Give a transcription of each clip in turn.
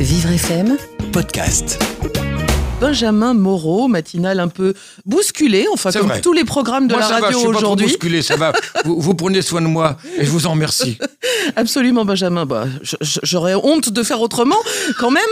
Vivre FM podcast. Benjamin Moreau, matinale un peu bousculé, enfin comme vrai. tous les programmes de moi, la ça radio aujourd'hui. bousculé, ça va. vous, vous prenez soin de moi et je vous en remercie. Absolument, Benjamin. Bah, J'aurais honte de faire autrement, quand même.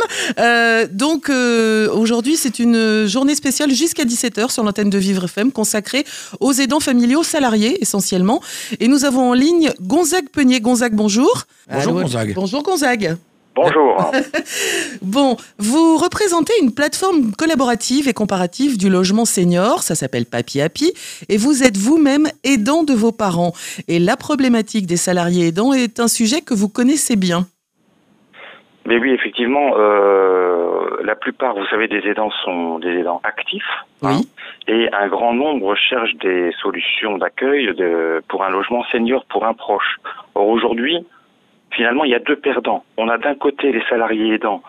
Euh, donc, euh, aujourd'hui, c'est une journée spéciale jusqu'à 17h sur l'antenne de Vivre FM consacrée aux aidants familiaux salariés, essentiellement. Et nous avons en ligne Gonzague Peunier. Gonzague, bonjour. Bonjour, Gonzague. Bonjour, Gonzague. Bonjour. Bon, vous représentez une plateforme collaborative et comparative du logement senior, ça s'appelle Papi Happy, et vous êtes vous-même aidant de vos parents. Et la problématique des salariés aidants est un sujet que vous connaissez bien. Mais oui, effectivement, euh, la plupart, vous savez, des aidants sont des aidants actifs. hein, Oui. et un grand nombre cherchent des solutions d'accueil de, pour un logement senior pour un proche. Or, aujourd'hui, finalement, il y a deux perdants. On a d'un côté les salariés aidants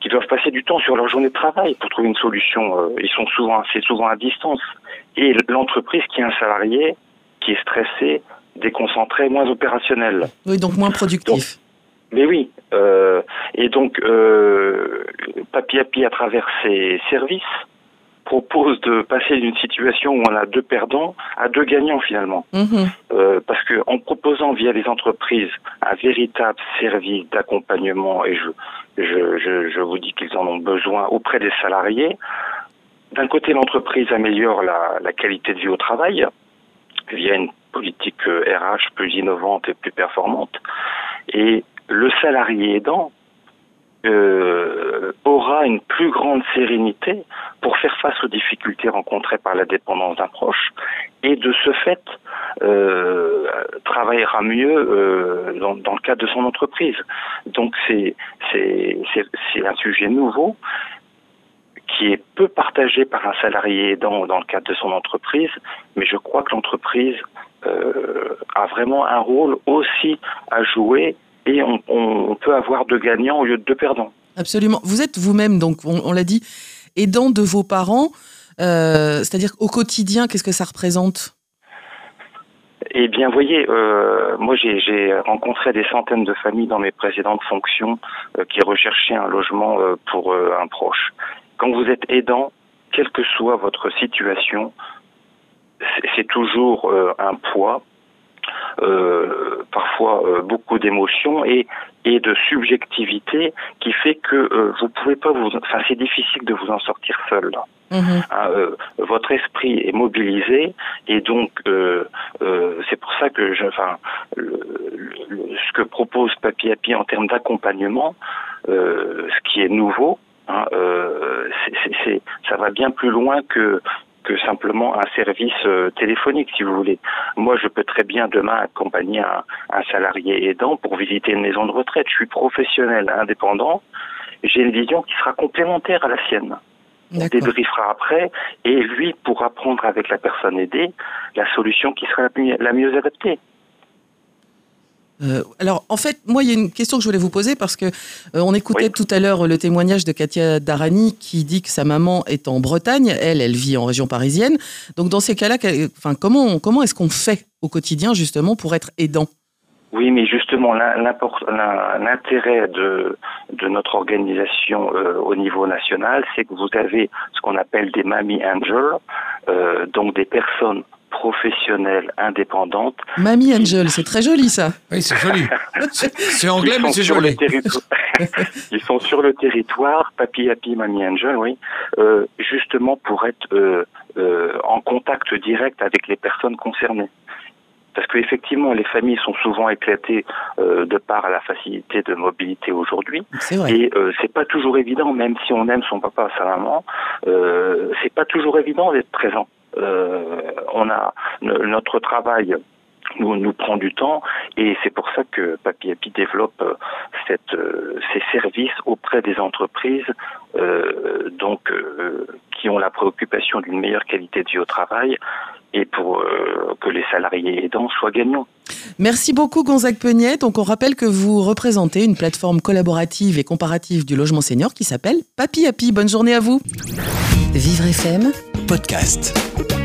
qui doivent passer du temps sur leur journée de travail pour trouver une solution. Euh, ils sont souvent, souvent à distance. Et l'entreprise qui est un salarié qui est stressé, déconcentré, moins opérationnel. Oui, donc moins productif. Mais oui, euh, et donc euh, Papi Happy, à travers ses services, propose de passer d'une situation où on a deux perdants à deux gagnants finalement. Mhm. Euh, parce que en proposant via les entreprises un véritable service d'accompagnement, et je, je, je, je vous dis qu'ils en ont besoin auprès des salariés, d'un côté l'entreprise améliore la, la qualité de vie au travail via une politique euh, RH plus innovante et plus performante, et le salarié aidant euh, aura une plus grande sérénité pour faire face aux difficultés rencontrées par la dépendance d'un proche et de ce fait euh, travaillera mieux euh, dans, dans le cadre de son entreprise. Donc c'est c'est un sujet nouveau qui est peu partagé par un salarié dans dans le cadre de son entreprise, mais je crois que l'entreprise euh, a vraiment un rôle aussi à jouer et on, peut avoir deux gagnants au lieu de deux perdants. Absolument. Vous êtes vous-même, donc on, on l'a dit, aidant de vos parents. Euh, C'est-à-dire au quotidien, qu'est-ce que ça représente? Eh bien, voyez, euh, moi j'ai rencontré des centaines de familles dans mes précédentes fonctions euh, qui recherchaient un logement pour un proche. Quand vous êtes aidant, quelle que soit votre situation, c'est- toujours un poids, parfois euh, beaucoup d'émotions et, et de subjectivité qui fait que euh, vous pouvez pas vous, enfin c'est difficile de vous en sortir seul. Mhm. Hein, euh, votre esprit est mobilisé et donc euh, euh, c'est pour ça que je, enfin, le- le- ce que propose Papi Happy en termes d'accompagnement, euh, ce qui est nouveau, hein, euh, ça va bien plus loin que que simplement un service euh, téléphonique, si vous voulez. Moi, je peux très bien demain accompagner un, un salarié aidant pour visiter une maison de retraite. Je suis professionnel, indépendant. J'ai une vision qui sera complémentaire à la sienne. On débriefera après et lui pourra prendre avec la personne aidée la solution qui sera la mieux adaptée. Euh, alors, en fait, moi, il y a une question que je voulais vous poser parce que euh, on écoutait Oui. tout à l'heure le témoignage de Katia Darani qui dit que sa maman est en Bretagne, elle, elle vit en région parisienne. Donc, dans ces cas-là, enfin, comment, comment est-ce qu'on fait au quotidien justement pour être aidant? Oui, mais justement, l'intérêt de, de notre organisation euh, au niveau national, c'est que vous avez ce qu'on appelle des Mammy Angels, euh, donc des personnes professionnelles indépendantes. Mamie Angel, c'est très joli ça. Oui, c'est joli. C'est anglais, mais c'est sur joli. le territoire. Ils sont sur le territoire, Papi Happy, Mamie Angel, oui, euh, justement pour être euh, euh, en contact direct avec les personnes concernées. Parce qu'effectivement, les familles sont souvent éclatées euh, de par la facilité de mobilité aujourd'hui. C'est vrai. Et euh, c'est pas toujours évident, même si on aime son papa, sa maman, euh, c'est pas toujours évident d'être présent. Euh, on a no- notre travail nous, nous prend du temps et c'est pour ça que Papi Happy développe euh, cette, euh, ces services auprès des entreprises euh, donc euh, qui ont la préoccupation d'une meilleure qualité de vie au travail et pour euh, que les salariés aidants soient gagnants. Merci beaucoup Gonzague Peugnet. Donc on rappelle que vous représentez une plateforme collaborative et comparative du logement senior qui s'appelle Papi Happy. Bonne journée à vous. Vivre FM podcast.